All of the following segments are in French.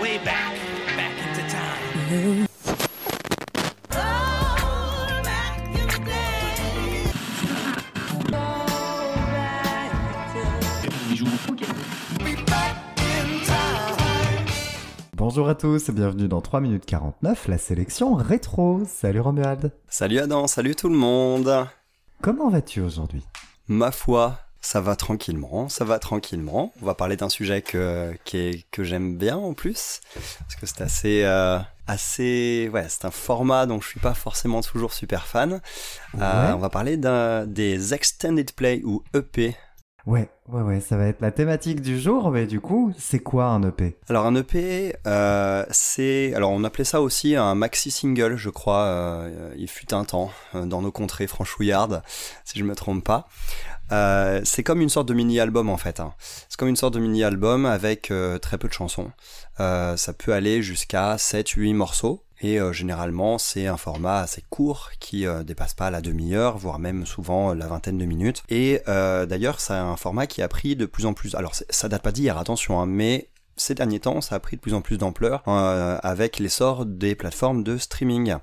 way back, back into time. Bonjour à tous et bienvenue dans 3 minutes 49, la sélection rétro. Salut Romuald. Salut Adam, salut tout le monde. Comment vas-tu aujourd'hui? Ma foi, ça va tranquillement, ça va tranquillement. On va parler d'un sujet que, que j'aime bien en plus, parce que c'est assez, euh, assez, ouais, c'est un format dont je suis pas forcément toujours super fan. Euh, on va parler d'un des extended play ou EP. Ouais, ouais, ouais, ça va être la thématique du jour, mais du coup, c'est quoi un EP Alors un EP, euh, c'est, alors on appelait ça aussi un maxi single, je crois. euh, il fut un temps dans nos contrées franchouillardes, si je me trompe pas. Euh, c'est comme une sorte de mini-album en fait. hein. C'est comme une sorte de mini-album avec euh, très peu de chansons. Euh, ça peut aller jusqu'à 7-8 morceaux. Et généralement, c'est un format assez court qui dépasse pas la demi-heure, voire même souvent la vingtaine de minutes. Et d'ailleurs, c'est un format qui a pris de plus en plus. Alors, ça date pas d'hier, attention, hein, mais ces derniers temps, ça a pris de plus en plus d'ampleur avec l'essor des plateformes de streaming.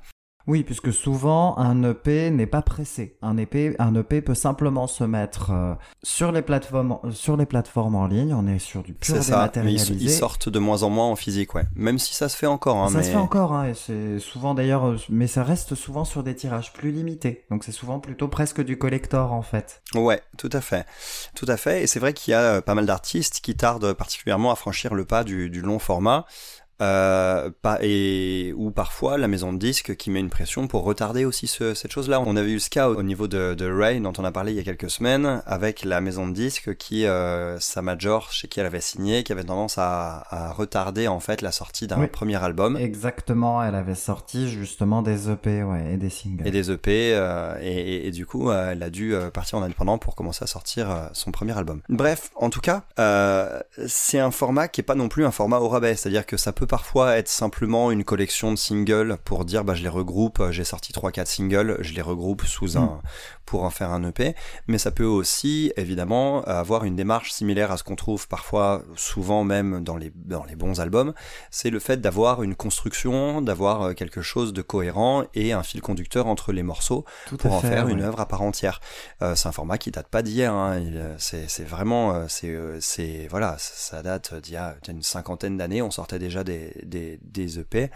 Oui, puisque souvent, un EP n'est pas pressé. Un EP, un EP peut simplement se mettre euh, sur, les plateformes, euh, sur les plateformes en ligne. On est sur du pur C'est ça, mais ils, dématérialisé. ils sortent de moins en moins en physique, ouais. Même si ça se fait encore, hein, ça mais se fait encore, hein, et c'est souvent d'ailleurs, euh, mais ça reste souvent sur des tirages plus limités. Donc c'est souvent plutôt presque du collector en fait. Ouais, tout à fait. Tout à fait. Et c'est vrai qu'il y a pas mal d'artistes qui tardent particulièrement à franchir le pas du, du long format. Euh, pas, et ou parfois la maison de disques qui met une pression pour retarder aussi ce- cette chose-là. On avait eu ce cas au, au niveau de, de Ray dont on a parlé il y a quelques semaines avec la maison de disques qui euh, sa major chez qui elle avait signé qui avait tendance à, à retarder en fait la sortie d'un Oui. premier album Exactement, elle avait sorti justement des EP ouais, et des singles. et des EP euh, et, et- et du coup euh, elle a dû euh, partir en indépendant pour commencer à sortir son premier album. Bref, en tout cas, euh, c'est un format qui est pas non plus un format au rabais, c'est-à-dire que ça peut parfois être simplement une collection de singles pour dire bah je les regroupe, euh, j'ai sorti 3 4 singles, je les regroupe sous un pour en faire un EP, mais ça peut aussi évidemment avoir une démarche similaire à ce qu'on trouve parfois souvent même dans les dans les bons albums, c'est le fait d'avoir une construction, d'avoir euh, quelque chose de cohérent et un fil conducteur entre les morceaux Tout pour en fait, faire une œuvre à part entière. Euh, c'est un format qui date pas d'hier, hein. Euh, c'est vraiment, c'est voilà, ça ça date d'il y a une cinquantaine d'années. On sortait déjà des des, des EP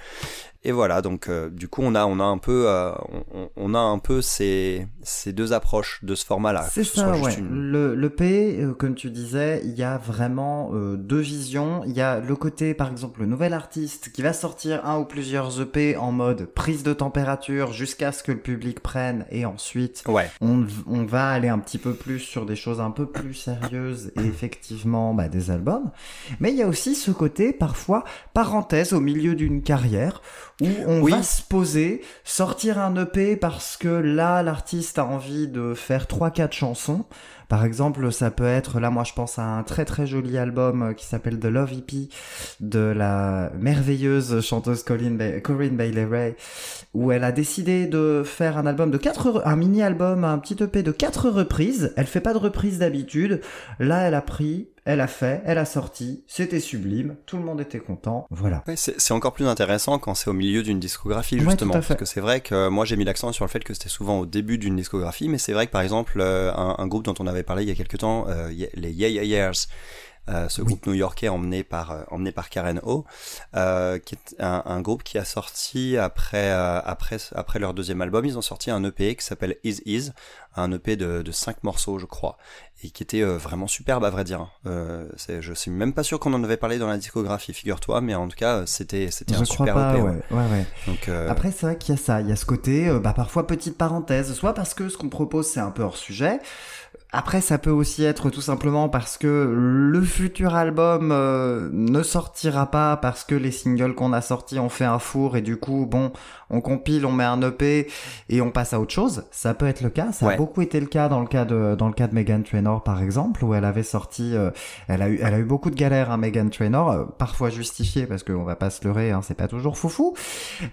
et voilà. Donc euh, du coup on a on a un peu euh, on, on a un peu ces ces deux approches de ce format-là. C'est ça, ouais. une- Le, le P, euh, comme tu disais, il y a vraiment euh, deux visions. Il y a le côté, par exemple, le nouvel artiste qui va sortir un ou plusieurs EP en mode prise de température jusqu'à ce que le public prenne et ensuite Ouais. on, on va aller un petit peu plus sur des choses un peu plus sérieuses et effectivement bah, des albums. Mais il y a aussi ce côté parfois parenthèse au milieu d'une carrière où on Oui. va se poser, sortir un EP parce que là l'artiste a envie de faire 3-4 chansons. Par exemple, ça peut être, là moi je pense à un très très joli album euh, qui s'appelle The Love EP de la merveilleuse chanteuse Corinne Bailey Ray, où elle a décidé de faire un album de quatre, un mini album, un petit EP de quatre reprises. Elle fait pas de reprises d'habitude. Là, elle a pris, elle a fait, elle a sorti. C'était sublime. Tout le monde était content. Voilà. Ouais, c'est encore plus intéressant quand c'est au milieu d'une discographie, justement. Parce que c'est vrai que moi j'ai mis l'accent sur le fait que c'était souvent au début d'une discographie, mais c'est vrai que par exemple, euh, un, un groupe dont on avait parlé il y a quelques temps, euh, les Yeah Yeah Yeahs, euh, ce groupe new-yorkais emmené par euh, emmené par Karen O, euh, qui est un, un groupe qui a sorti après après après leur deuxième album, ils ont sorti un EP qui s'appelle Is Is, un EP de de cinq morceaux, je crois, et qui était vraiment superbe à vrai dire. C'est, je suis même pas sûr qu'on en avait parlé dans la discographie, figure-toi, mais en tout cas c'était c'était un crois super pas, EP. ouais. ouais. ouais, ouais. Donc Après, c'est vrai qu'il y a ça. Il y a ce côté, bah, parfois petite parenthèse, soit parce que ce qu'on propose c'est un peu hors sujet. Après, ça peut aussi être tout simplement parce que le futur album euh, ne sortira pas parce que les singles qu'on a sortis ont fait un four et du coup, bon, on compile, on met un EP et on passe à autre chose. Ça peut être le cas. Ça a beaucoup été le cas dans le cas de dans le cas de Megan Trainor par exemple, où elle avait sorti, euh, elle a eu elle a eu beaucoup de galères, hein, Megan Trainor, euh, parfois justifiées parce qu'on va pas se leurrer, hein, c'est pas toujours foufou.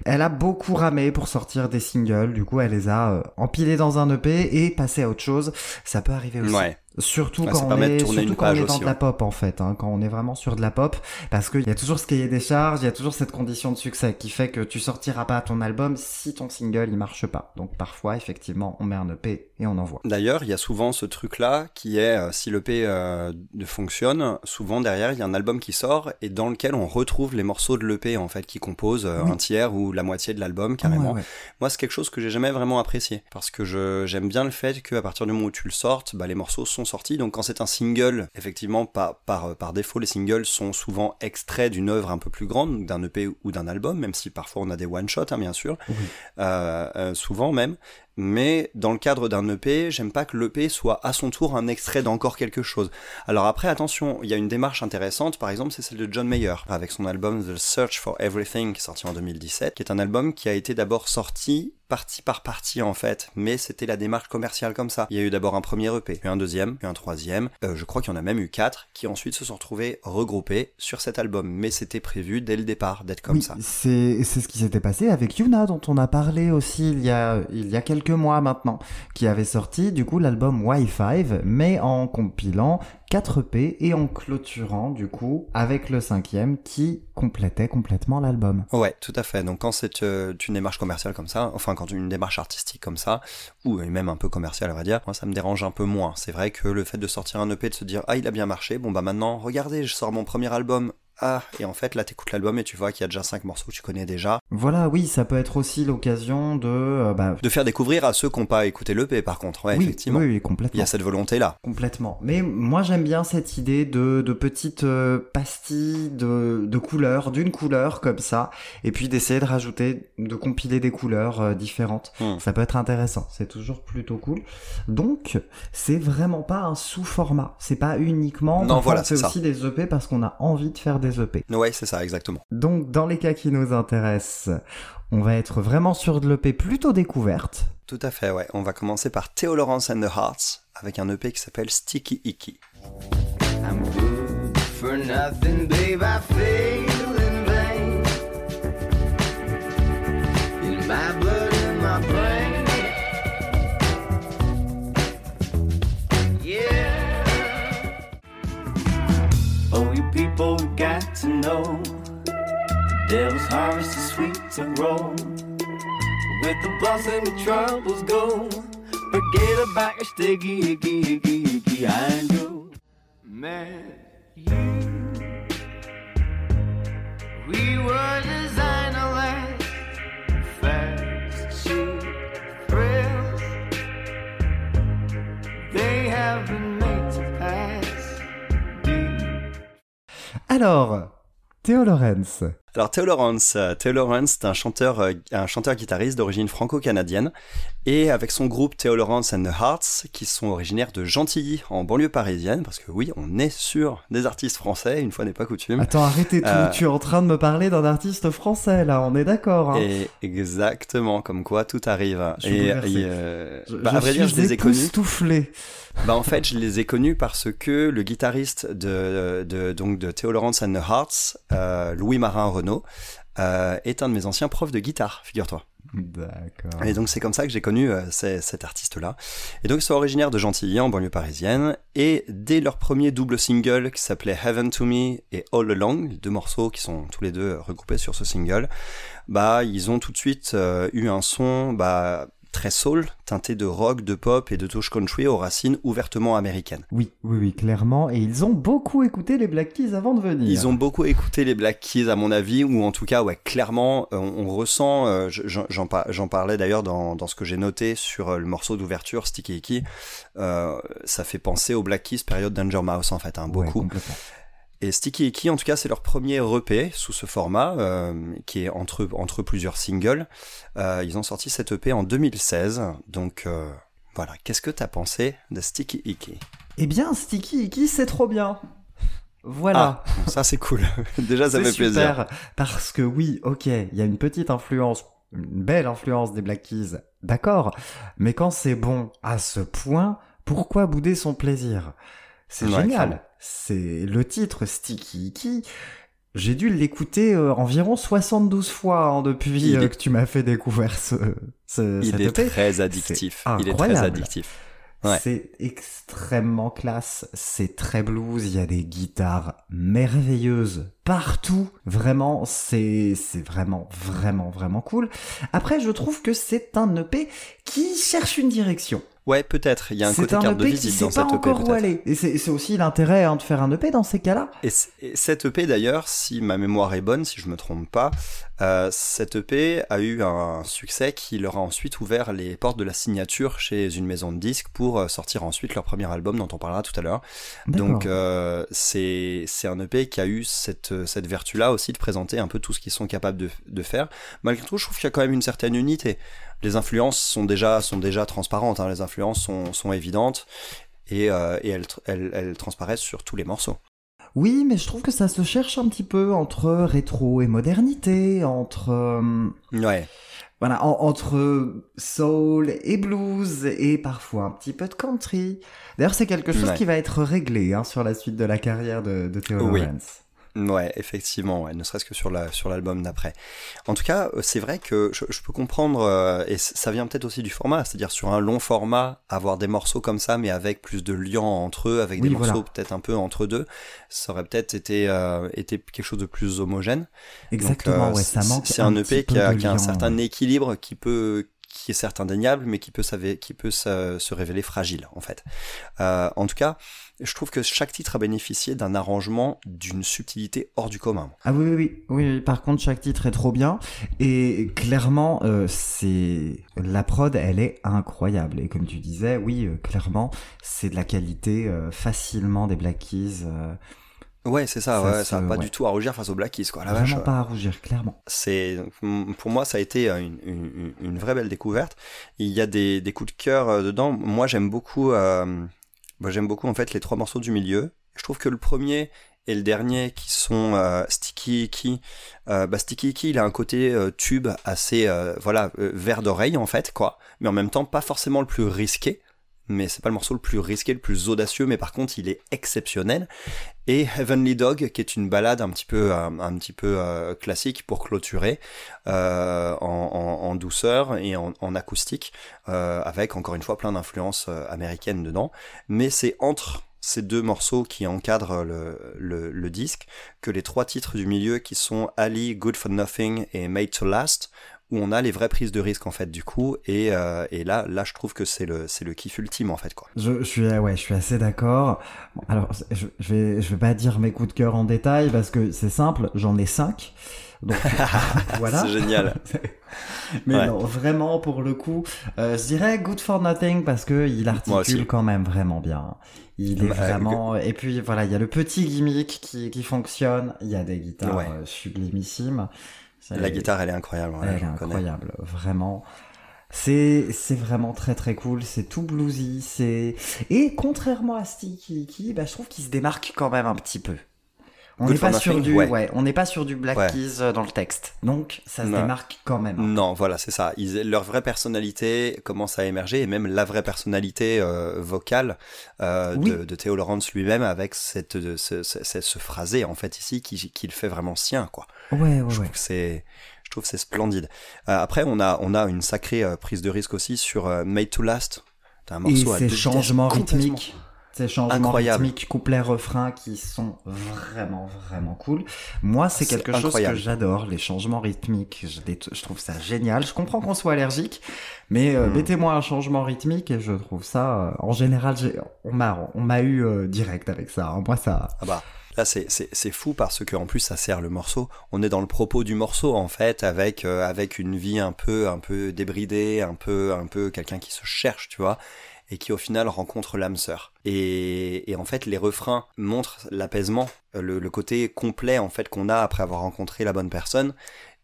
Elle a beaucoup ramé pour sortir des singles, du coup elle les a euh, empilés dans un EP et passé à autre chose. Ça peut arriver aussi. Ouais. Surtout Ah, quand on est, tourner surtout une quand on page est dans aussi, de la ouais. pop en fait, hein, quand on est vraiment sur de la pop, parce qu'il y a toujours ce cahier des charges, il y a toujours cette condition de succès qui fait que tu sortiras pas ton album si ton single il marche pas. Donc parfois effectivement on met un EP et on envoie. D'ailleurs, il y a souvent ce truc-là qui est, euh, si l'EP euh, fonctionne, souvent derrière, il y a un album qui sort et dans lequel on retrouve les morceaux de l'EP en fait qui composent euh, Oui. un tiers ou la moitié de l'album carrément. Ouais, ouais. Moi, c'est quelque chose que j'ai jamais vraiment apprécié parce que j'aime bien le fait qu'à partir du moment où tu le sortes, bah, les morceaux sont sortis. Donc quand c'est un single, effectivement, par, par, par défaut, les singles sont souvent extraits d'une œuvre un peu plus grande, d'un EP ou d'un album, même si parfois on a des one-shots, hein, bien sûr, Oui. euh, euh, souvent même. Mais dans le cadre d'un EP, j'aime pas que l'EP soit à son tour un extrait d'encore quelque chose. Alors après, attention, il y a une démarche intéressante, par exemple, c'est celle de John Mayer, avec son album The Search for Everything, qui est sorti en 2017, qui est un album qui a été d'abord sorti partie par partie en fait, mais c'était la démarche commerciale comme ça. Il y a eu d'abord un premier EP, puis un deuxième, puis un troisième, euh, je crois qu'il y en a même eu quatre, qui ensuite se sont retrouvés regroupés sur cet album, mais c'était prévu dès le départ d'être comme oui, ça. C'est ce qui s'était passé avec Yuna dont on a parlé aussi il y a il y a quelques mois maintenant, qui avait sorti du coup l'album Y5, mais en compilant 4 EP et en clôturant du coup avec le cinquième qui complétait complètement l'album. Ouais, tout à fait. Donc quand c'est euh, une démarche commerciale comme ça, enfin quand une démarche artistique comme ça, ou même un peu commerciale à vrai dire, moi ça me dérange un peu moins. C'est vrai que le fait de sortir un EP, de se dire ah il a bien marché, bon bah maintenant regardez, je sors mon premier album, ah et en fait là t'écoutes l'album et tu vois qu'il y a déjà cinq morceaux que tu connais déjà. Voilà, oui, ça peut être aussi l'occasion de euh, bah, De faire découvrir à ceux qui n'ont pas écouté l'EP par contre, ouais oui, effectivement. oui, oui, Il complètement. y a cette volonté là. Complètement. Mais moi j'aime bien cette idée de, de petites euh, pastilles de, de couleurs, d'une couleur comme ça, et puis d'essayer de rajouter, de compiler des couleurs euh, différentes. Hmm. Ça peut être intéressant, c'est toujours plutôt cool. Donc c'est vraiment pas un sous-format, c'est pas uniquement... Non, voilà, c'est aussi des EP parce qu'on a envie de faire des EP. Ouais, c'est ça exactement. Donc dans les cas qui nous intéressent, on va être vraiment sur de l'EP plutôt découverte. Tout à fait, ouais. On va commencer par Theo Lawrence and the Hearts avec un EP qui s'appelle Sticky Icky. I'm good for nothing, babe. I got to know. Devil's harvest is sweet to roll. With the blossom, your troubles go. Forget about your sticky, icky, icky, icky. I know. Man, you. We were designed to last. Fast, cheap thrills. They have been made to pass. Deep. Alors, Théo Lorenz. Alors Theo Lawrence, euh, Theo Lawrence, c'est un chanteur, euh, un chanteur-guitariste d'origine franco-canadienne, et avec son groupe Theo Lawrence and the Hearts, qui sont originaires de Gentilly, en banlieue parisienne, parce que oui, on est sur des artistes français, une fois n'est pas coutume. Attends, arrêtez tout. Euh. Tu es en train de me parler d'un artiste français, là. On est d'accord. Hein. Et exactement, comme quoi tout arrive. Je et, bouleversé. et, euh, Je, bah, je à vrai suis dire, je les ai connus. Bah en fait, je les ai connus parce que le guitariste de, de donc de Theo Lawrence and the Hearts, euh, Louis Marin Euh, est un de mes anciens profs de guitare, figure-toi. D'accord. Et donc c'est comme ça que j'ai connu euh, cet artiste-là. Et donc ils sont originaires de Gentilly, en banlieue parisienne, et dès leur premier double single qui s'appelait Heaven to Me et All Along, les deux morceaux qui sont tous les deux regroupés sur ce single, bah ils ont tout de suite euh, eu un son bah très soul, teinté de rock, de pop et de touche country aux racines ouvertement américaines. Oui, oui, oui, clairement. Et ils ont beaucoup écouté les Black Keys avant de venir. Ils ont beaucoup écouté les Black Keys à mon avis, ou en tout cas, ouais, clairement, euh, on, on ressent, euh, je- j'en j'en par- j'en parlais d'ailleurs dans, dans ce que j'ai noté sur euh, le morceau d'ouverture, Sticky Icky, euh, ça fait penser aux Black Keys période Danger Mouse en fait, hein, beaucoup. Et Sticky Icky, en tout cas, c'est leur premier EP sous ce format, euh, qui est entre, entre plusieurs singles. Euh, ils ont sorti cet EP en 2016, donc euh, voilà. Qu'est-ce que t'as pensé de Sticky Icky Eh bien, Sticky Icky, c'est trop bien. Voilà. Ah, bon, ça c'est cool. Déjà, ça fait plaisir. super. Parce que oui, ok, il y a une petite influence, une belle influence des Black Keys, d'accord. Mais quand c'est bon à ce point, pourquoi bouder son plaisir? C'est Ouais, génial. C'est le titre Sticky Icky. J'ai dû l'écouter euh, environ 72 fois hein, depuis euh, est- que tu m'as fait découvrir ce, ce Il cet est EP. très addictif. C'est Il est très addictif. Ouais. C'est extrêmement classe, c'est très blues, il y a des guitares merveilleuses partout. Vraiment, c'est c'est vraiment vraiment vraiment cool. Après, je trouve que c'est un EP qui cherche une direction. Ouais, peut-être. Il y a un côté un carte de EP qui visite dans pas cette EP, encore où peut-être. aller. Et c'est aussi l'intérêt hein, de faire un EP dans ces cas-là. Et, et cette EP d'ailleurs, si ma mémoire est bonne, si je me trompe pas, euh, cette EP a eu un succès qui leur a ensuite ouvert les portes de la signature chez une maison de disques pour euh, sortir ensuite leur premier album dont on parlera tout à l'heure. Donc euh, c'est un EP qui a eu cette cette vertu là aussi de présenter un peu tout ce qu'ils sont capables de, de faire. Malgré tout, je trouve qu'il y a quand même une certaine unité. Les influences sont déjà sont déjà transparentes. hein. Les influences sont sont évidentes et, euh, et elles, elles elles transparaissent sur tous les morceaux. Oui, mais je trouve que ça se cherche un petit peu entre rétro et modernité, entre euh, Ouais. voilà, en- entre soul et blues et parfois un petit peu de country. D'ailleurs, c'est quelque chose Ouais. qui va être réglé hein, sur la suite de la carrière de, de Theo Oui. Lawrence. Ouais, effectivement, ouais, ne serait-ce que sur la sur l'album d'après. En tout cas, euh, c'est vrai que je, je peux comprendre euh, et ça vient peut-être aussi du format, c'est-à-dire sur un long format, avoir des morceaux comme ça, mais avec plus de liens entre eux, avec Oui, des voilà. morceaux peut-être un peu entre deux, ça aurait peut-être été euh, été quelque chose de plus homogène. Exactement, Donc, euh, ouais, ça c'est- manque. C'est un, petit EP qui a, qui a un certain équilibre qui peut qui est certes indéniable, mais qui peut, qui peut se, révéler fragile, en fait. Euh, en tout cas, je trouve que chaque titre a bénéficié d'un arrangement d'une subtilité hors du commun. Ah oui, oui, oui. Par contre, chaque titre est trop bien. Et clairement, euh, c'est la prod, elle est incroyable. Et comme tu disais, oui, euh, clairement, c'est de la qualité facilement des Black Keys. Euh, Ouais, c'est ça, Ça ouais, ça a pas ouais. du tout à rougir face aux Black Keys, quoi, la vache. vraiment pas à rougir, clairement. c'est pour moi ça a été une, une, une vraie belle découverte il y a des, des coups de cœur euh, dedans moi j'aime beaucoup euh, j'aime beaucoup en fait les trois morceaux du milieu je trouve que le premier et le dernier qui sont euh, Sticky Icky euh, bah Sticky Icky il a un côté euh, tube assez euh, voilà euh, vert d'oreille en fait quoi mais en même temps pas forcément le plus risqué mais c'est pas le morceau le plus risqué, le plus audacieux, mais par contre il est exceptionnel. Et Heavenly Dog, qui est une balade un petit peu, peu euh, classique pour clôturer, euh, en, douceur et en, acoustique, euh, avec encore une fois plein d'influences euh, américaines dedans. Mais c'est entre ces deux morceaux qui encadrent le, le, le disque que les trois titres du milieu qui sont Ali, Good for Nothing et Made to Last où on a les vraies prises de risque en fait du coup et, euh, et là là je trouve que c'est le c'est le kiff ultime en fait quoi Je, je suis, ouais, je suis assez d'accord. Bon, alors, je, je vais, je vais pas dire mes coups de cœur en détail parce que c'est simple, j'en ai cinq. Donc, voilà. c'est génial Mais Ouais. non, vraiment, pour le coup, euh, je dirais Good for Nothing parce que il articule quand même vraiment bien. Il est Bah, vraiment. Et puis voilà, il y a le petit gimmick qui, qui fonctionne. Il y a des guitares Ouais. euh, sublimissimes. La guitare elle est incroyable elle est connais. incroyable, vraiment. C'est c'est vraiment très très cool, c'est tout bluesy, c'est et contrairement à Sticky Icky, bah, je trouve qu'il se démarque quand même un petit peu. On n'est pas sur du ouais. ouais, on n'est pas sur du Black Ouais. Keys euh, dans le texte. Donc ça se Non. démarque quand même. Non, voilà, c'est ça. Ils, leur vraie personnalité commence à émerger, et même la vraie personnalité euh, vocale euh, Oui. de, de Theo Lawrence lui-même, avec cette, de- ce, ce, ce- ce phrasé en fait ici qui, qui le fait vraiment sien, quoi. Ouais ouais Je ouais. trouve que c'est, je trouve c'est splendide. Euh, après, on a, on a une sacrée euh, prise de risque aussi sur euh, Made to Last. T'as un Et morceau à ces deux changements rythmiques, ces changements Incroyable. rythmiques couplet-refrain qui sont vraiment vraiment cool. Moi, c'est quelque chose que j'adore, les changements rythmiques. Je, les- je trouve ça génial. Je comprends qu'on soit allergique, mais euh, Mm. mettez-moi un changement rythmique et je trouve ça. euh, en général, on m'a on m'a eu euh, direct avec ça. hein. Moi, ça. Ah bah. Là, c'est, fou parce que en plus, ça sert le morceau. On est dans le propos du morceau, en fait, avec, euh, avec une vie un peu, un peu débridée, un peu, un peu quelqu'un qui se cherche, tu vois, et qui au final rencontre l'âme sœur. Et, en fait, les refrains montrent l'apaisement, euh, le, côté complet, en fait, qu'on a après avoir rencontré la bonne personne.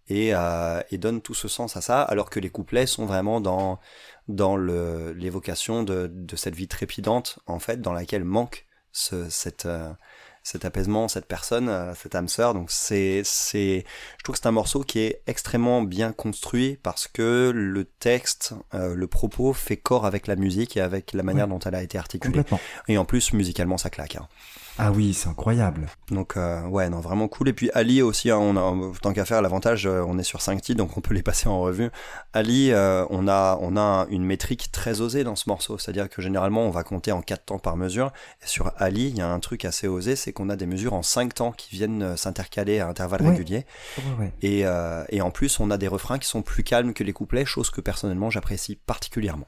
Et, euh, et donne tout ce sens à ça, alors que les couplets sont vraiment dans, dans l'évocation de, de cette vie trépidante, en fait, dans laquelle manque ce, cette, euh, cet apaisement, cette personne, euh, cette âme sœur. Donc c'est, c'est, je trouve que c'est un morceau qui est extrêmement bien construit parce que le texte, euh, le propos fait corps avec la musique et avec la manière dont elle a été articulée. Et en plus, musicalement, ça claque. hein. Ah oui, c'est incroyable. Donc euh, ouais, non, vraiment cool. Et puis Ali aussi, hein, on a, tant qu'à faire, l'avantage, euh, on est sur 5 titres, donc on peut les passer en revue. Ali, euh, on a, on a une métrique très osée dans ce morceau, c'est-à-dire que généralement on va compter en 4 temps par mesure. Et sur Ali, il y a un truc assez osé, c'est qu'on a des mesures en 5 temps qui viennent s'intercaler à intervalles Ouais. réguliers. Ouais, ouais. Et, euh, et en plus, on a des refrains qui sont plus calmes que les couplets, chose que personnellement j'apprécie particulièrement.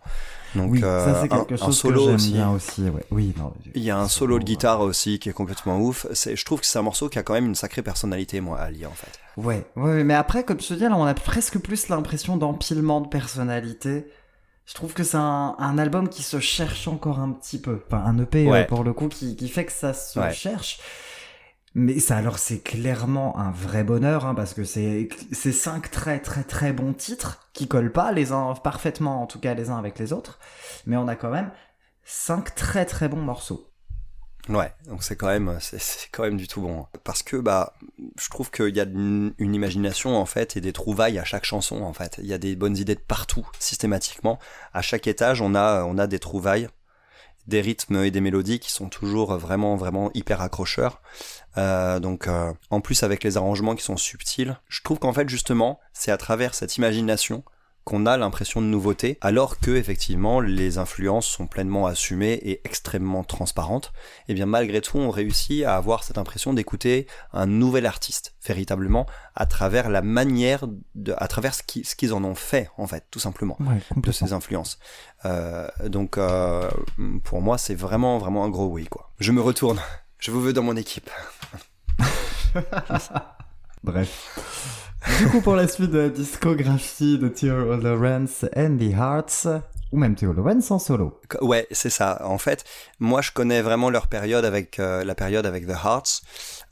Donc oui, ça un- quelque un, chose solo que aussi. bien aussi. Oui, non, Il y a un solo de guitare aussi qui est complètement ouf. C'est, je trouve que c'est un morceau qui a quand même une sacrée personnalité, moi, Ali, en fait. Ouais, ouais, mais après, comme je te dis, là, on a presque plus l'impression d'empilement de personnalité. Je trouve que c'est un, un album qui se cherche encore un petit peu. Enfin, un EP, Ouais. euh, pour le coup, qui, qui fait que ça se Ouais. cherche. Mais ça, alors, c'est clairement un vrai bonheur, hein, parce que c'est c'est cinq très, très, très bons titres qui collent pas les uns parfaitement, en tout cas, les uns avec les autres. Mais on a quand même cinq très, très bons morceaux. Ouais, donc c'est quand même, c'est, quand même du tout bon. Parce que, bah, je trouve qu'il y a une, une imagination, en fait, et des trouvailles à chaque chanson, en fait. Il y a des bonnes idées de partout, systématiquement. À chaque étage, on a, on a des trouvailles, des rythmes et des mélodies qui sont toujours vraiment, vraiment hyper accrocheurs. Euh, donc, euh, en plus, avec les arrangements qui sont subtils, je trouve qu'en fait, justement, c'est à travers cette imagination qu'on a l'impression de nouveauté, alors que effectivement les influences sont pleinement assumées et extrêmement transparentes. Et bien malgré tout, on réussit à avoir cette impression d'écouter un nouvel artiste véritablement à travers la manière, de, à travers ce qu'ils, en ont fait en fait, tout simplement Ouais, de ces influences. Euh, donc euh, pour moi, c'est vraiment vraiment un gros oui quoi. Je me retourne. Je vous veux dans mon équipe. Bref. Du coup, pour la suite de la discographie de Theo Lawrence and the Hearts, ou même Theo Lawrence en solo. Ouais, c'est ça. En fait, moi, je connais vraiment leur période avec euh, la période avec The Hearts,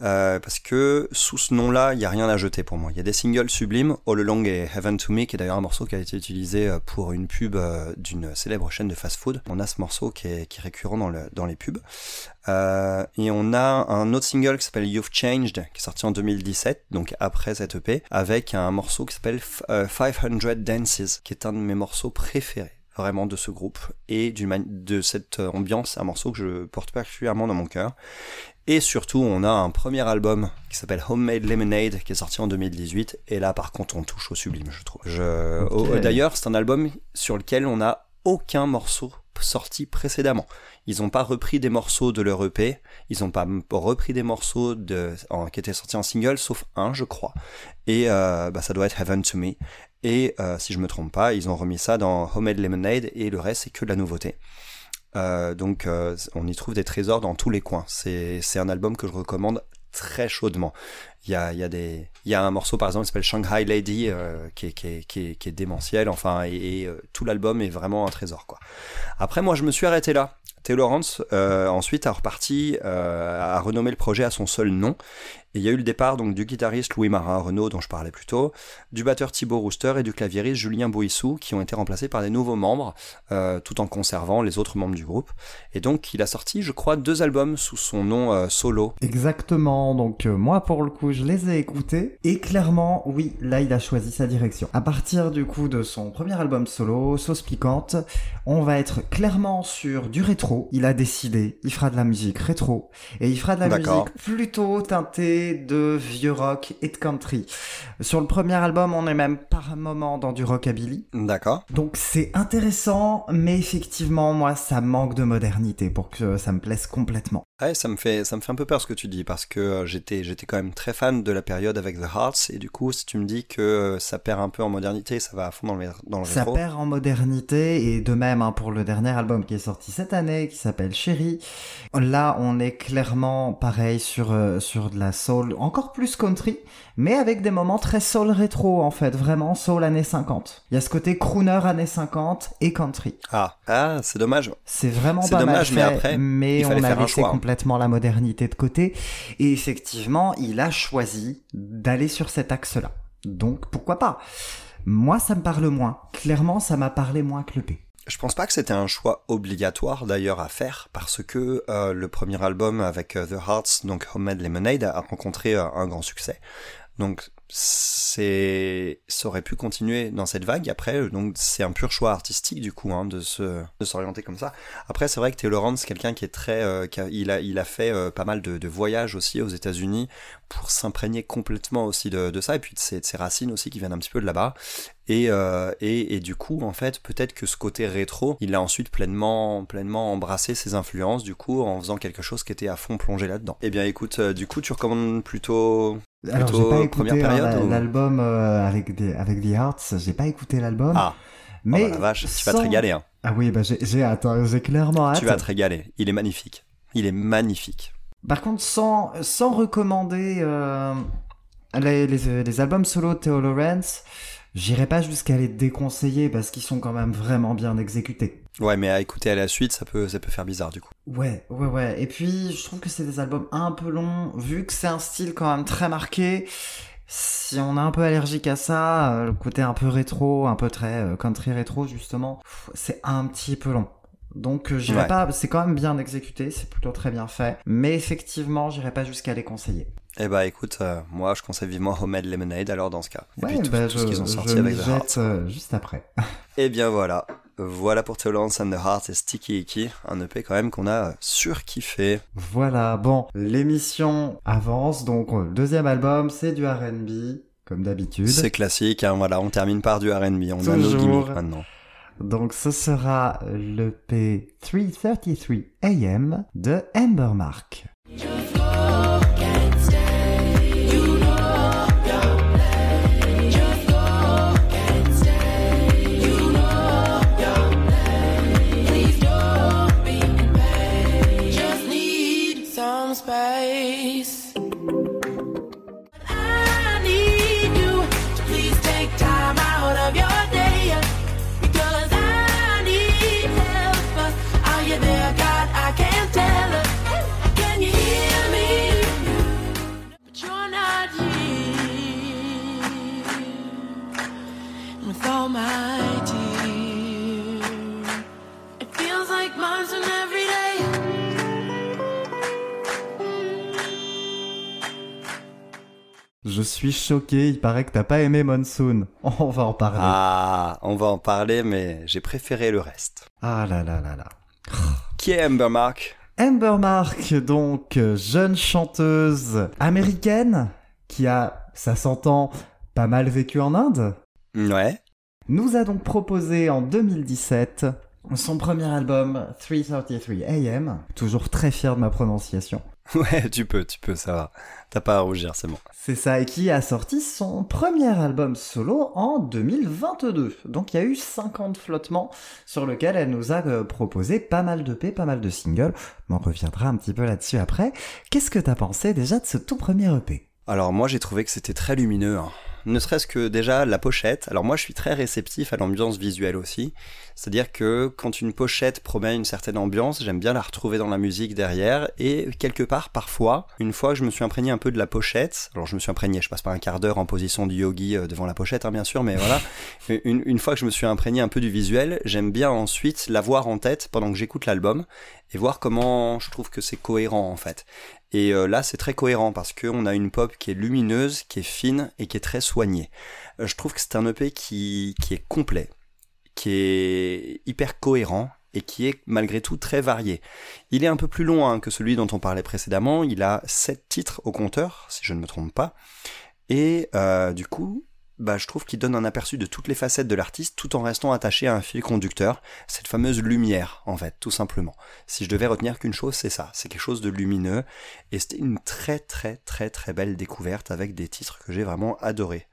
euh, parce que sous ce nom-là, il y a rien à jeter pour moi. Il y a des singles sublimes, All Along et Heaven to Me, qui est d'ailleurs un morceau qui a été utilisé euh, pour une pub euh, d'une célèbre chaîne de fast-food. On a ce morceau qui est, récurrent dans, dans les pubs. Euh, et on a un autre single qui s'appelle You've Changed, qui est sorti en 2017, donc après cette EP, avec un morceau qui s'appelle F- euh, 500 Dances, qui est un de mes morceaux préférés vraiment de ce groupe et de cette euh, ambiance, un morceau que je porte particulièrement dans mon cœur. Et surtout, on a un premier album qui s'appelle Homemade Lemonade qui est sorti en 2018 et là par contre on touche au sublime, je trouve. Je... Oh, D'ailleurs, c'est un album sur lequel on n'a aucun morceau sorti précédemment. Ils n'ont pas repris des morceaux de leur EP, ils n'ont pas repris des morceaux de, en- qui étaient sortis en single, sauf un, je crois. Et euh, bah, ça doit être Heaven to Me. Et euh, si je me trompe pas, ils ont remis ça dans Homemade Lemonade et le reste c'est que de la nouveauté. Euh, donc euh, on y trouve des trésors dans tous les coins. C'est un album que je recommande très chaudement. Il y a, y a y a un morceau par exemple qui s'appelle Shanghai Lady qui, est, qui, est, qui, est, qui est démentiel enfin et, tout l'album est vraiment un trésor quoi. Après moi je me suis arrêté là. Lawrence euh, ensuite a reparti a renommé le projet à son seul nom et il y a eu le départ donc du guitariste Louis Marin Renault dont je parlais plus tôt, du batteur Thibaut Rooster et du claviériste Julien Bouissou qui ont été remplacés par des nouveaux membres euh, tout en conservant les autres membres du groupe. Et donc il a sorti je crois deux albums sous son nom euh, solo. Exactement, donc euh, moi pour le coup je les ai écoutés et clairement oui là il a choisi sa direction. À partir du coup de son premier album solo, Sauce Piquante, on va être clairement sur du rétro. Il a décidé, il fera de la musique rétro et il fera de la musique plutôt teintée de vieux rock et de country. Sur le premier album on est même par moment dans du rockabilly. D'accord. Donc c'est intéressant mais effectivement moi ça manque de modernité pour que ça me plaise complètement. Ouais, ça me fait ça me fait un peu peur ce que tu dis parce que euh, j'étais j'étais quand même très fan de la période avec The Hearts et du coup si tu me dis que euh, ça perd un peu en modernité, ça va à fond dans le dans le Ça rétro. perd en modernité et de même hein, pour le dernier album qui est sorti cette année qui s'appelle Chérie. Là on est clairement pareil sur euh, sur de la soul encore plus country mais avec des moments très soul rétro en fait vraiment soul années 50. Il y a ce côté crooner années 50 et country. Ah, ah, c'est dommage. C'est vraiment C'est pas dommage, mal mais après, mais on a laissé hein. complètement la modernité de côté et effectivement il a choisi d'aller sur cet axe-là. Donc pourquoi pas? Moi ça me parle moins. Clairement ça m'a parlé moins que le P. Je pense pas que c'était un choix obligatoire d'ailleurs à faire parce que euh, le premier album avec euh, The Hearts, donc Homemade Lemonade, a rencontré euh, un grand succès. Donc c'est ça aurait pu continuer dans cette vague. Après donc c'est un pur choix artistique du coup hein, de se de s'orienter comme ça. Après c'est vrai que Taylor Laurent c'est quelqu'un qui est très euh, il a il a fait euh, pas mal de, voyages aussi aux États-Unis pour s'imprégner complètement aussi de, de, ça. Et puis de ses, de ses, racines aussi qui viennent un petit peu de là-bas. Et, euh, et, et du coup en fait peut-être que ce côté rétro il a ensuite pleinement pleinement embrassé ses influences du coup en faisant quelque chose qui était à fond plongé là-dedans. Eh bien écoute euh, du coup tu recommandes plutôt alors, j'ai pas écouté hein, l'album euh, avec, des, avec The Hearts, j'ai pas écouté l'album. Ah, mais oh bah la vache, tu vas te régaler. Hein. Ah oui, bah j'ai hâte, hein, j'ai clairement hâte. Tu vas te régaler, il est magnifique. Il est magnifique. Par contre, sans, sans recommander euh, les, les, les, albums solo de Theo Lawrence, j'irai pas jusqu'à les déconseiller parce qu'ils sont quand même vraiment bien exécutés. Ouais, mais à écouter à la suite, ça peut, ça peut faire bizarre du coup. Ouais, ouais, ouais. Et puis, je trouve que c'est des albums un peu longs, vu que c'est un style quand même très marqué. Si on est un peu allergique à ça, euh, le côté un peu rétro, un peu très euh, country rétro justement, c'est un petit peu long. Donc euh, j'irai pas, c'est quand même bien exécuté, c'est plutôt très bien fait, mais effectivement j'irai pas jusqu'à les conseiller. Eh bah écoute, moi je conseille vivement Homemade Lemonade alors dans ce cas. Et puis tout, bah, ce qu'ils ont sorti avec The Heart. juste après. Et eh bien voilà, voilà pour Tolerance and the Heart et Sticky Icky, un EP quand même qu'on a surkiffé. Voilà, bon, l'émission avance, donc le deuxième album c'est du R&B, comme d'habitude. C'est classique, hein, voilà, on termine par du R&B, on a nos gimmicks maintenant. Donc ce sera le P333 AM de Amber Je suis choqué, il paraît que t'as pas aimé Monsoon. On va en parler. Ah, on va en parler, mais j'ai préféré le reste. Ah là là là là. Qui est Amber Mark? Amber Mark, donc jeune chanteuse américaine qui a, ça s'entend, pas mal vécu en Inde. Ouais. Nous a donc proposé en 2017 son premier album 333 AM. Toujours très fier de ma prononciation. Ouais, tu peux, tu peux, ça va. T'as pas à rougir, c'est bon. C'est ça, et qui a sorti son premier album solo en 2022. Donc il y a eu 50 flottements sur lequel elle nous a euh, proposé pas mal de P, pas mal de singles. On reviendra un petit peu là-dessus après. Qu'est-ce que t'as pensé déjà de ce tout premier EP Alors moi j'ai trouvé que c'était très lumineux. Hein ne serait-ce que déjà la pochette. Alors moi je suis très réceptif à l'ambiance visuelle aussi. C'est-à-dire que quand une pochette promet une certaine ambiance, j'aime bien la retrouver dans la musique derrière. Et quelque part, parfois, une fois que je me suis imprégné un peu de la pochette, alors je me suis imprégné, je passe pas un quart d'heure en position du yogi euh, devant la pochette, hein, bien sûr, mais voilà. Une, une fois que je me suis imprégné un peu du visuel, j'aime bien ensuite l'avoir en tête pendant que j'écoute l'album et voir comment je trouve que c'est cohérent en fait. Et euh, là, c'est très cohérent parce qu'on a une pop qui est lumineuse, qui est fine et qui est très soignée. Euh, je trouve que c'est un EP qui, qui est complet, qui est hyper cohérent et qui est malgré tout très varié. Il est un peu plus long hein, que celui dont on parlait précédemment, il a 7 titres au compteur, si je ne me trompe pas, et euh, du coup, bah, je trouve qu'il donne un aperçu de toutes les facettes de l'artiste tout en restant attaché à un fil conducteur, cette fameuse lumière en fait, tout simplement. Si je devais retenir qu'une chose, c'est ça, c'est quelque chose de lumineux, et c'était une très très très très belle découverte avec des titres que j'ai vraiment adorés.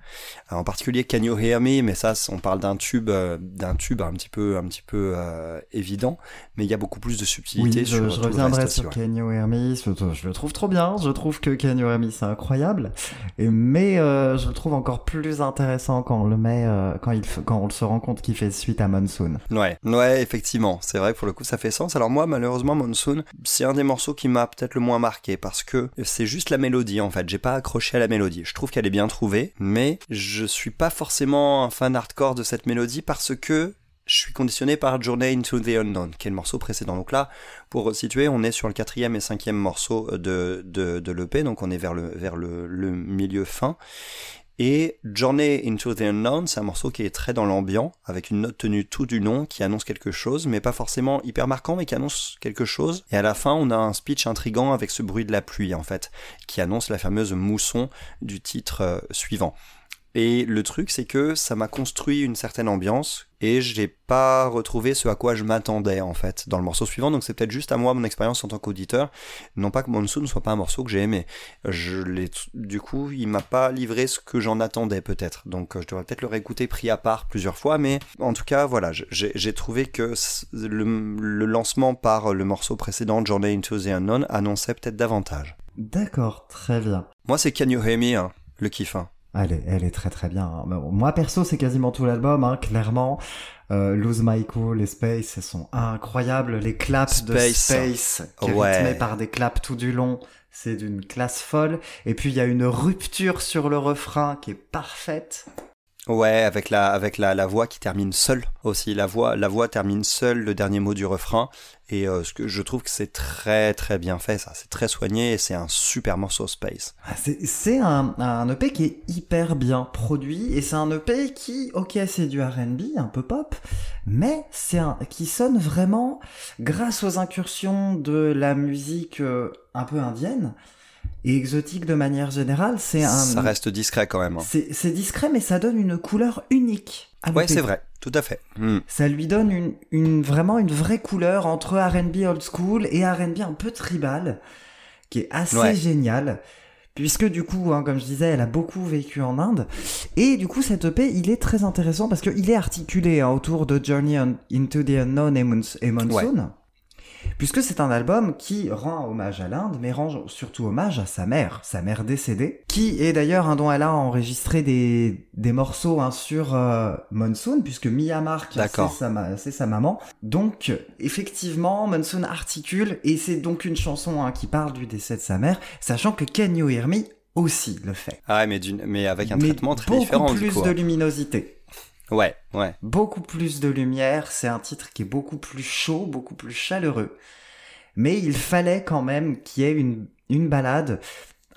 en particulier Can You Hear Me, mais ça, on parle d'un tube, euh, d'un tube un petit peu, un petit peu euh, évident, mais il y a beaucoup plus de subtilité oui, sur. Je, reviendrai sur Can You Hear Me, je, le trouve trop bien, je trouve que Can You Hear Me c'est incroyable, mais euh, je le trouve encore plus intéressant intéressant quand on le met, euh, quand, il, quand on se rend compte qu'il fait suite à Monsoon. Ouais, ouais, effectivement. C'est vrai pour le coup, ça fait sens. Alors moi, malheureusement, Monsoon, c'est un des morceaux qui m'a peut-être le moins marqué parce que c'est juste la mélodie, en fait. J'ai pas accroché à la mélodie. Je trouve qu'elle est bien trouvée, mais je suis pas forcément un fan hardcore de cette mélodie parce que je suis conditionné par Journey into the Unknown, qui est le morceau précédent. Donc là, pour situer, on est sur le quatrième et cinquième morceau de, de, l'EP, donc on est vers le, vers le milieu fin. Et Journey into the Unknown, c'est un morceau qui est très dans l'ambiant, avec une note tenue tout du long, qui annonce quelque chose, mais pas forcément hyper marquant, mais qui annonce quelque chose. Et à la fin, on a un speech intrigant avec ce bruit de la pluie, en fait, qui annonce la fameuse mousson du titre euh, suivant. Et le truc, c'est que ça m'a construit une certaine ambiance et j'ai pas retrouvé ce à quoi je m'attendais en fait dans le morceau suivant. Donc c'est peut-être juste à moi mon expérience en tant qu'auditeur. Non pas que Monsoon ne soit pas un morceau que j'ai aimé. Je l'ai, du coup, il m'a pas livré ce que j'en attendais peut-être. Donc euh, je devrais peut-être le réécouter pris à part plusieurs fois. Mais en tout cas, voilà, j'ai trouvé que le, le lancement par le morceau précédent, Journey into the Unknown, annonçait peut-être davantage. D'accord, très bien. Moi, c'est Can You Hear Me, hein, le kiff. Hein. Elle est, elle est très très bien. Hein. Moi perso, c'est quasiment tout l'album, hein, clairement. Euh, Lose My Cool, les Space, elles sont incroyables. Les claps de Space, qui ouais. par des claps tout du long, c'est d'une classe folle. Et puis il y a une rupture sur le refrain qui est parfaite. Ouais, avec la avec la, la voix qui termine seule aussi. La voix la voix termine seule le dernier mot du refrain et euh, ce que je trouve que c'est très très bien fait ça. C'est très soigné et c'est un super morceau Space. Ah, c'est un, un EP qui est hyper bien produit et c'est un EP qui ok c'est du R&B un peu pop mais c'est un qui sonne vraiment grâce aux incursions de la musique euh, un peu indienne et exotique de manière générale, c'est un. Ça reste discret quand même. Hein. C'est discret, mais ça donne une couleur unique. ouais, c'est vrai, tout à fait. Hmm. Ça lui donne une, une, vraiment une vraie couleur entre R&B old school et R&B un peu tribal, qui est assez génial. Puisque du coup, hein, comme je disais, elle a beaucoup vécu en Inde. Et du coup, cette EP, il est très intéressant parce qu'il est articulé hein, autour de Journey into the Unknown et, Monsoon puisque c'est un album qui rend hommage à l'Inde, mais rend surtout hommage à sa mère, sa mère décédée, qui est d'ailleurs un dont elle a enregistré des, des morceaux hein, sur euh, Monsoon, puisque Miyamar, c'est sa, maman. Donc, effectivement, Monsoon articule, et c'est donc une chanson hein, qui parle du décès de sa mère, sachant que Can You Hear Me aussi le fait. Ah, mais, mais avec un traitement très différent. Beaucoup plus de hein. luminosité. Ouais, ouais. Beaucoup plus de lumière, c'est un titre qui est beaucoup plus chaud, beaucoup plus chaleureux. Mais il fallait quand même qu'il y ait une, une balade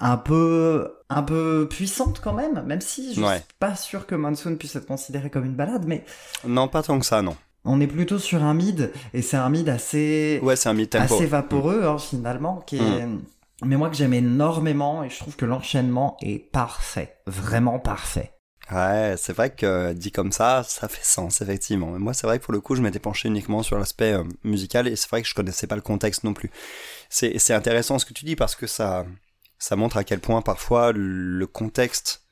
un peu un peu puissante quand même, même si je suis pas sûr que Monsoon puisse être considéré comme une balade, mais non pas tant que ça, non. On est plutôt sur un mid et c'est un mid assez ouais, c'est un mid tempo. assez vaporeux hein, finalement, qui est mm. mais moi que j'aime énormément et je trouve que l'enchaînement est parfait, vraiment parfait. Ouais, c'est vrai que dit comme ça, ça fait sens, effectivement. Mais moi, c'est vrai que pour le coup, je m'étais penché uniquement sur l'aspect euh, musical et c'est vrai que je connaissais pas le contexte non plus. C'est, intéressant ce que tu dis parce que ça, ça montre à quel point parfois le contexte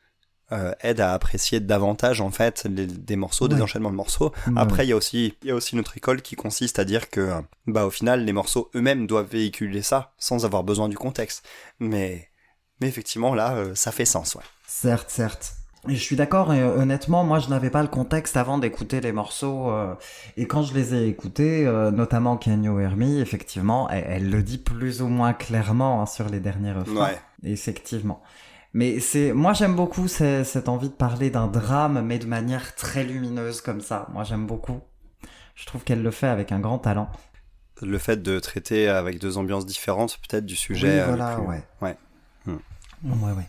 euh, aide à apprécier davantage en fait des morceaux, des enchaînements de morceaux. Après, il y a aussi, il y a aussi une autre école qui consiste à dire que, bah, au final, les morceaux eux-mêmes doivent véhiculer ça sans avoir besoin du contexte. Mais, mais effectivement, là, euh, ça fait sens, ouais. Certes, certes. Et je suis d'accord, et euh, honnêtement, moi je n'avais pas le contexte avant d'écouter les morceaux, euh, et quand je les ai écoutés, euh, notamment Kenyo Hermi, effectivement, elle, le dit plus ou moins clairement hein, sur les derniers refrains. Ouais. Effectivement. Mais c'est, moi j'aime beaucoup cette envie de parler d'un drame, mais de manière très lumineuse comme ça. Moi j'aime beaucoup. Je trouve qu'elle le fait avec un grand talent. Le fait de traiter avec deux ambiances différentes, peut-être du sujet. Oui, voilà, ouais. Ouais. Hmm. Ouais, ouais.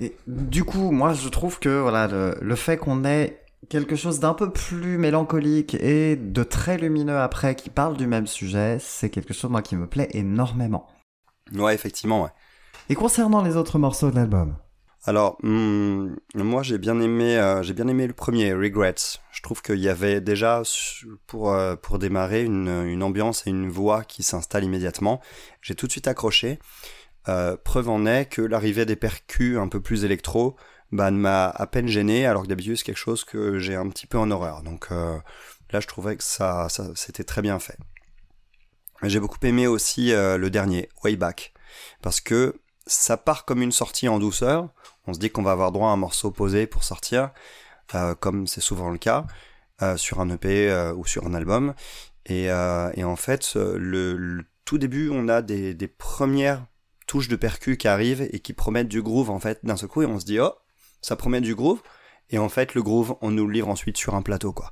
Et du coup, moi, je trouve que voilà, le, fait qu'on ait quelque chose d'un peu plus mélancolique et de très lumineux après qui parle du même sujet, c'est quelque chose moi qui me plaît énormément. Ouais, effectivement, ouais. Et concernant les autres morceaux de l'album? Alors, hmm, moi j'ai bien aimé, euh, j'ai bien aimé le premier, Regrets. Je trouve qu'il y avait déjà pour euh, pour démarrer une, une ambiance et une voix qui s'installe immédiatement. J'ai tout de suite accroché. Euh, preuve en est que l'arrivée des percus un peu plus électro bah, m'a à peine gêné, alors que d'habitude c'est quelque chose que j'ai un petit peu en horreur. Donc euh, là je trouvais que ça, ça c'était très bien fait. J'ai beaucoup aimé aussi euh, le dernier, Way Back, parce que ça part comme une sortie en douceur. On se dit qu'on va avoir droit à un morceau posé pour sortir, comme c'est souvent le cas sur un EP ou sur un album. Et, en fait, le, tout début, on a des premières touches de percus qui arrivent et qui promettent du groove en fait d'un seul coup et on se dit oh ça promet du groove et en fait le groove on nous le livre ensuite sur un plateau quoi.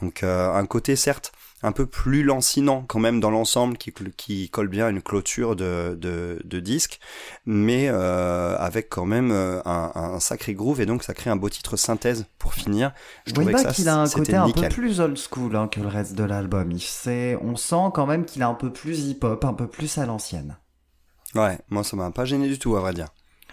Donc euh, un côté certes un peu plus lancinant quand même dans l'ensemble qui, qui colle bien à une clôture de, de, de disque, mais euh, avec quand même euh, un, un, sacré groove et donc ça crée un beau titre synthèse pour finir. Je trouvais que qu'il a un côté un peu plus old school hein, que le reste de l'album. On sent quand même qu'il est un peu plus hip-hop, un peu plus à l'ancienne. Ouais, moi ça m'a pas gêné du tout à vrai dire.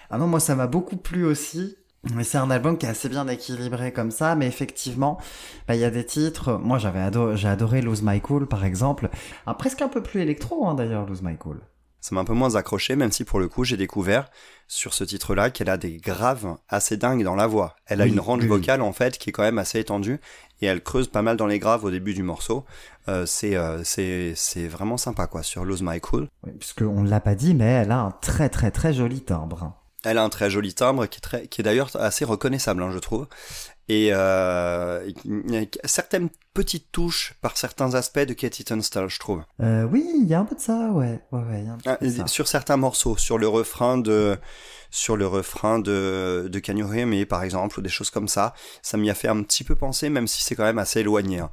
Ah non, moi ça m'a beaucoup plu aussi. Mais c'est un album qui est assez bien équilibré comme ça, mais effectivement, bah, il y a des titres. Moi, j'avais adoré, j'ai adoré Lose My Cool, par exemple. Un, presque un peu plus électro, hein, d'ailleurs, Lose My Cool. Ça m'a un peu moins accroché, même si pour le coup, j'ai découvert sur ce titre-là qu'elle a des graves assez dingues dans la voix. Elle a une range vocale, en fait, qui est quand même assez étendue, et elle creuse pas mal dans les graves au début du morceau. Euh, c'est, euh, c'est, vraiment sympa, quoi, sur Lose My Cool. Oui, puisqu'on ne l'a pas dit, mais elle a un très très très joli timbre. Elle a un très joli timbre qui est, très, qui est d'ailleurs assez reconnaissable, hein, je trouve. Et euh, il y a certaines petites touches par certains aspects de Katie Tunstall, je trouve. Euh, oui, il y a un peu de ça, ouais. ouais, ouais y a un peu ah, de ça. Sur certains morceaux, sur le refrain de sur le refrain de, de Can You Hear Me, par exemple, ou des choses comme ça, ça m'y a fait un petit peu penser, même si c'est quand même assez éloigné. Hein.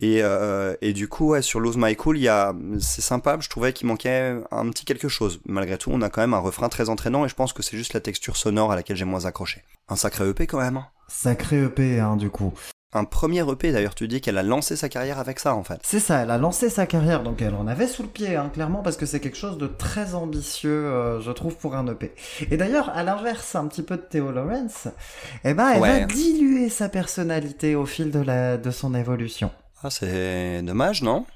Et, euh, et du coup, ouais, sur Lose My Cool, il y a, c'est sympa. Je trouvais qu'il manquait un petit quelque chose. Malgré tout, on a quand même un refrain très entraînant et je pense que c'est juste la texture sonore à laquelle j'ai moins accroché. Un sacré EP quand même. Hein. Sacré EP, hein, du coup. Un premier EP d'ailleurs, tu dis qu'elle a lancé sa carrière avec ça en fait. C'est ça, elle a lancé sa carrière, donc elle en avait sous le pied, hein, clairement, parce que c'est quelque chose de très ambitieux, euh, je trouve, pour un EP. Et d'ailleurs, à l'inverse, un petit peu de Theo Lawrence, eh ben, elle Ouais. va diluer sa personnalité au fil de, la, de son évolution. Ah, c'est dommage, non?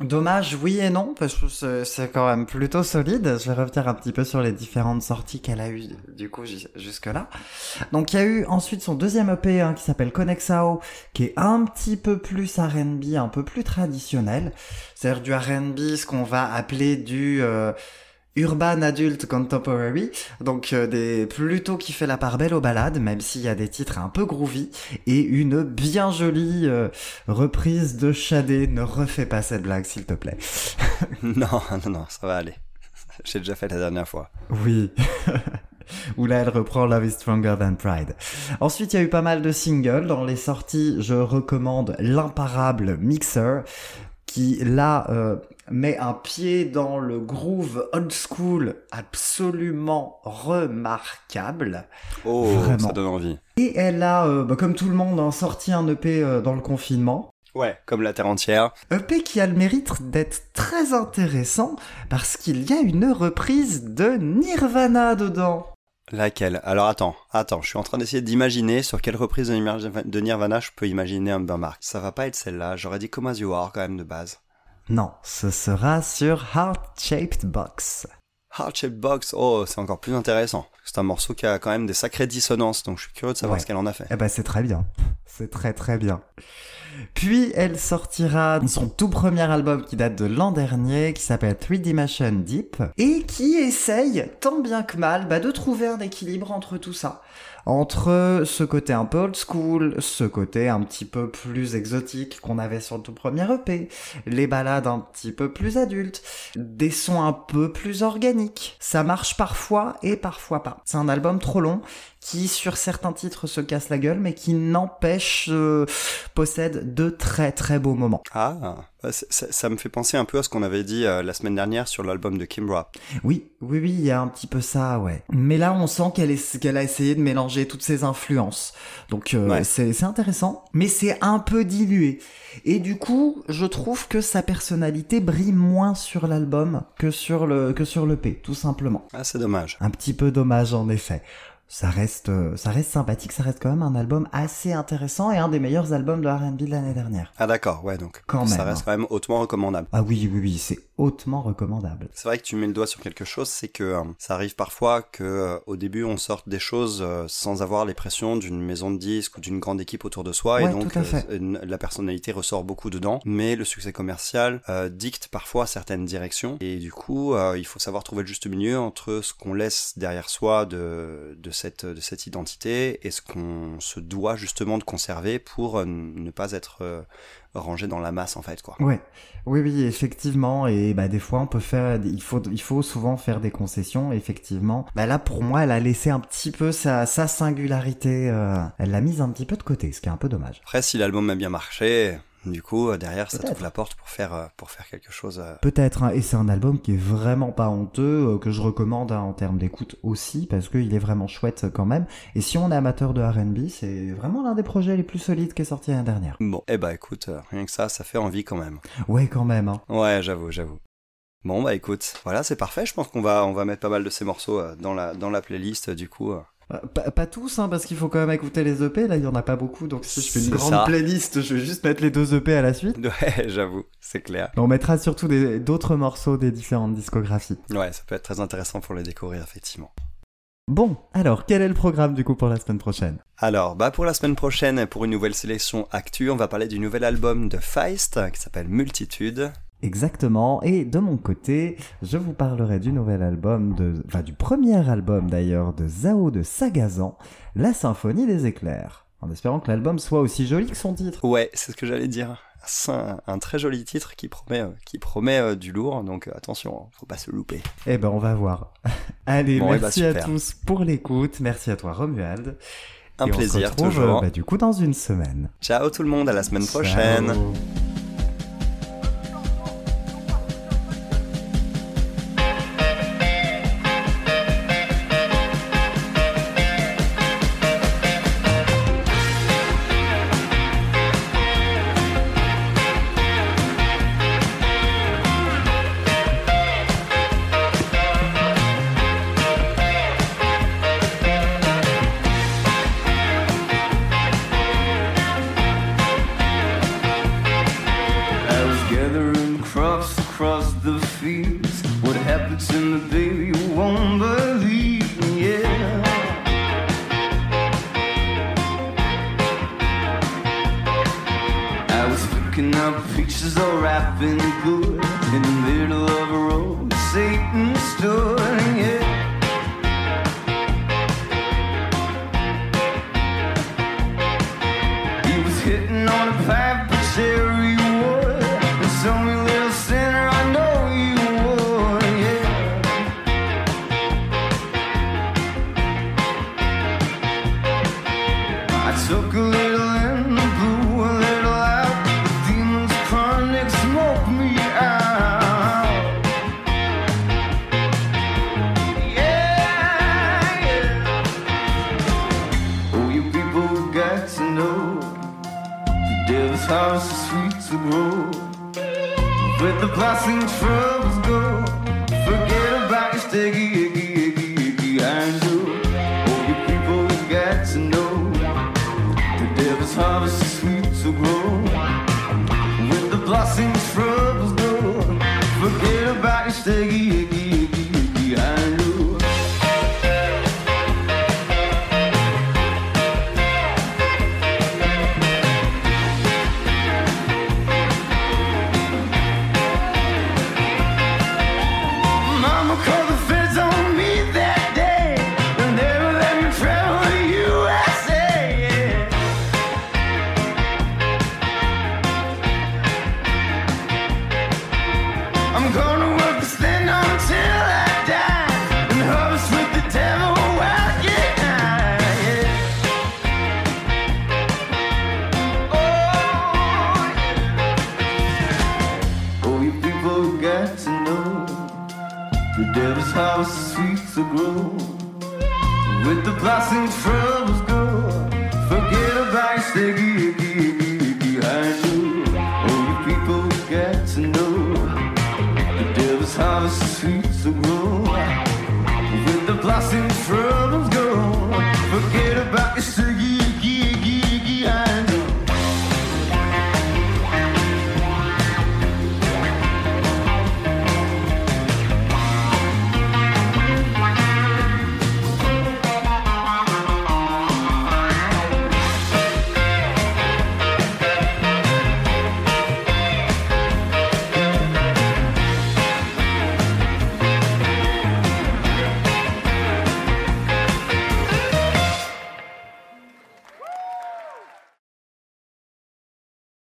Dommage, oui et non, parce que c'est- quand même plutôt solide. Je vais revenir un petit peu sur les différentes sorties qu'elle a eues du coup jus- jusque-là. Donc il y a eu ensuite son deuxième EP hein, qui s'appelle Connexao, qui est un petit peu plus R&B, un peu plus traditionnel. C'est-à-dire du R&B, ce qu'on va appeler du euh, urban adult contemporary, donc euh, des plutôt qui fait la part belle aux balades, même s'il y a des titres un peu groovy et une bien jolie euh, reprise de Shadé. Ne refais pas cette blague, s'il te plaît. Non, non, non, ça va aller. J'ai déjà fait la dernière fois. Oui. Où là, elle reprend Love is Stronger Than Pride. Ensuite, il y a eu pas mal de singles. Dans les sorties, je recommande l'imparable Mixer, qui là euh, met un pied dans le groove old school absolument remarquable. Oh, Vraiment. ça donne envie. Et elle a, euh, bah, comme tout le monde, hein, sorti un EP euh, dans le confinement. Ouais, comme la Terre entière. EP qui a le mérite d'être très intéressant parce qu'il y a une reprise de Nirvana dedans. Laquelle? Alors attends, attends, je suis en train d'essayer d'imaginer sur quelle reprise de Nirvana- je peux imaginer un Mark. Ça va pas être celle-là, j'aurais dit Come As You Are quand même de base. Non, ce sera sur Heart Shaped Box. Heart Shaped Box, oh, c'est encore plus intéressant. C'est un morceau qui a quand même des sacrées dissonances, donc je suis curieux de savoir Ouais. ce qu'elle en a fait. Eh ben c'est très bien. C'est très très bien. Puis elle sortira son tout premier album qui date de l'an dernier, qui s'appelle Three Dimension Deep, et qui essaye, tant bien que mal, bah, de trouver un équilibre entre tout ça. Entre ce côté un peu old school, ce côté un petit peu plus exotique qu'on avait sur le tout premier EP, les balades un petit peu plus adultes, des sons un peu plus organiques. Ça marche parfois et parfois pas. C'est un album trop long qui sur certains titres se casse la gueule mais qui n'empêche euh, possède de très très beaux moments. Ah, ça, ça me fait penser un peu à ce qu'on avait dit euh, la semaine dernière sur l'album de Kimbra. Oui, oui, oui, il y a un petit peu ça, ouais. Mais là, on sent qu'elle a essayé de mélanger toutes ses influences. Donc, euh, Ouais. c'est intéressant, mais c'est un peu dilué. Et du coup, je trouve que sa personnalité brille moins sur l'album que sur le, que sur le P, tout simplement. Ah, c'est dommage. Un petit peu dommage, en effet. Ça reste, euh, ça reste sympathique, ça reste quand même un album assez intéressant et un des meilleurs albums de R&B de l'année dernière. Ah d'accord, ouais, donc Quand ça même, reste hein. quand même hautement recommandable. Ah oui, oui, oui, c'est hautement recommandable. C'est vrai que tu mets le doigt sur quelque chose, c'est que euh, ça arrive parfois que euh, au début on sorte des choses euh, sans avoir les pressions d'une maison de disques ou d'une grande équipe autour de soi et donc euh, la personnalité ressort beaucoup dedans, mais le succès commercial euh, dicte parfois certaines directions et du coup euh, il faut savoir trouver le juste milieu entre ce qu'on laisse derrière soi de, de cette, de cette identité et ce qu'on se doit justement de conserver pour ne pas être rangé dans la masse en fait quoi. Ouais. Oui oui effectivement et bah des fois on peut faire il faut il faut souvent faire des concessions effectivement. Bah là pour moi elle a laissé un petit peu sa, sa singularité elle l'a mise un petit peu de côté ce qui est un peu dommage. Après si l'album a bien marché du coup, euh, derrière, ça trouve la porte pour faire, euh, pour faire quelque chose. Euh. Peut-être, hein. et c'est un album qui est vraiment pas honteux, que je recommande hein, en termes d'écoute aussi, parce qu'il est vraiment chouette quand même. Et si on est amateur de RB, c'est vraiment l'un des projets les plus solides qui est sorti l'année dernière. Bon, eh bah écoute, rien que ça, ça fait envie quand même. Ouais, quand même. Hein. Ouais, j'avoue, j'avoue. Bon bah écoute, voilà, c'est parfait. Je pense qu'on va, on va mettre pas mal de ces morceaux dans la, dans la playlist du coup. Euh, pas, tous, hein, parce qu'il faut quand même écouter les EP. Là, il y en a pas beaucoup, donc si je fais une grande playlist, je vais juste mettre les deux EP à la suite. Ouais, j'avoue, c'est clair. On mettra surtout d'autres morceaux des différentes discographies. Ouais, ça peut être très intéressant pour les découvrir, effectivement. Bon, alors quel est le programme du coup pour la semaine prochaine? Alors, bah pour la semaine prochaine, pour une nouvelle sélection actu, on va parler du nouvel album de Feist qui s'appelle Multitude. Exactement. Et de mon côté, je vous parlerai du nouvel album de, enfin du premier album d'ailleurs de Zao de Sagazan, La Symphonie des éclairs. En espérant que l'album soit aussi joli que son titre. Ouais, c'est ce que j'allais dire. Un, un, très joli titre qui promet, euh, qui promet euh, du lourd, donc euh, attention, hein, faut pas se louper. Eh ben, on va voir. Allez, eh ben, merci à tous pour l'écoute. Merci à toi, Romuald. Un plaisir, on se retrouve, toujours. Bah, du coup, dans une semaine. Ciao tout le monde, à la semaine prochaine. to grow with the blessing from